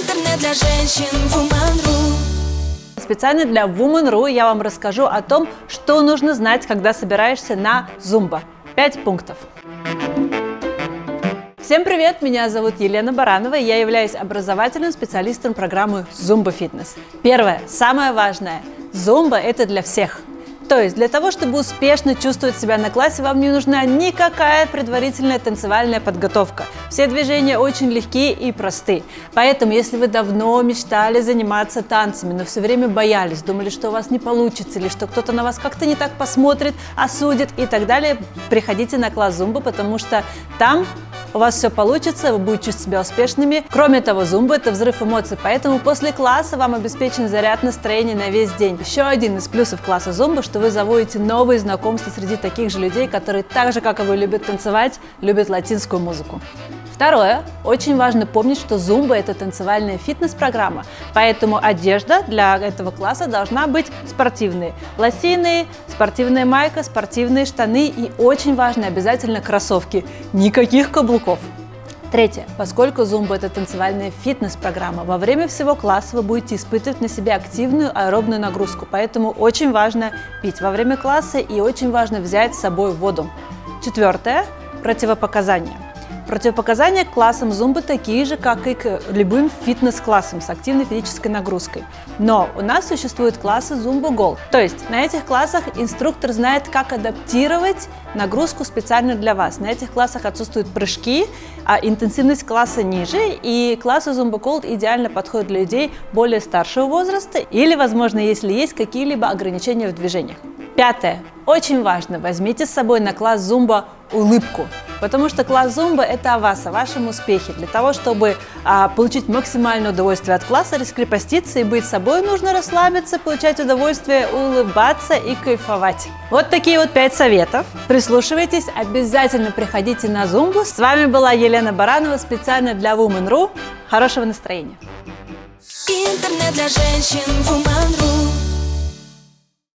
Интернет для женщин Woman.ru Специально для Woman.ru я вам расскажу о том, что нужно знать, когда собираешься на Зумба. Пять пунктов. Всем привет, меня зовут Елена Баранова, и я являюсь образовательным специалистом программы Zumba Fitness. Первое, самое важное, Зумба это для всех – то есть для того, чтобы успешно чувствовать себя на классе, вам не нужна никакая предварительная танцевальная подготовка. Все движения очень легкие и просты. Поэтому, если вы давно мечтали заниматься танцами, но все время боялись, думали, что у вас не получится, или что кто-то на вас как-то не так посмотрит, осудит и так далее, приходите на класс зумба, потому что там у вас все получится, вы будете чувствовать себя успешными. Кроме того, зумба – это взрыв эмоций, поэтому после класса вам обеспечен заряд настроения на весь день. Еще один из плюсов класса зумба, что вы заводите новые знакомства среди таких же людей, которые так же, как и вы, любят танцевать, любят латинскую музыку. Второе. Очень важно помнить, что зумба – это танцевальная фитнес-программа, поэтому одежда для этого класса должна быть спортивной. Лосины, спортивная майка, спортивные штаны и очень важно обязательно кроссовки. Никаких каблуков. Третье. Поскольку зумба – это танцевальная фитнес-программа, во время всего класса вы будете испытывать на себе активную аэробную нагрузку, поэтому очень важно пить во время класса и очень важно взять с собой воду. Четвертое. Противопоказания – Противопоказания к классам зумбы такие же, как и к любым фитнес-классам с активной физической нагрузкой. Но у нас существуют классы зумба Gold. То есть на этих классах инструктор знает, как адаптировать нагрузку специально для вас. На этих классах отсутствуют прыжки, а интенсивность класса ниже, и классы Zumba Gold идеально подходят для людей более старшего возраста или, возможно, если есть какие-либо ограничения в движениях. Пятое. Очень важно, возьмите с собой на класс зумба улыбку, потому что класс зумба это о вас, о вашем успехе. Для того, чтобы а, получить максимальное удовольствие от класса, раскрепоститься и быть собой, нужно расслабиться, получать удовольствие, улыбаться и кайфовать. Вот такие вот пять советов. Прислушивайтесь, обязательно приходите на зумбу. С вами была Елена Баранова специально для Woman.ru. Хорошего настроения! Интернет для женщин Woman.ru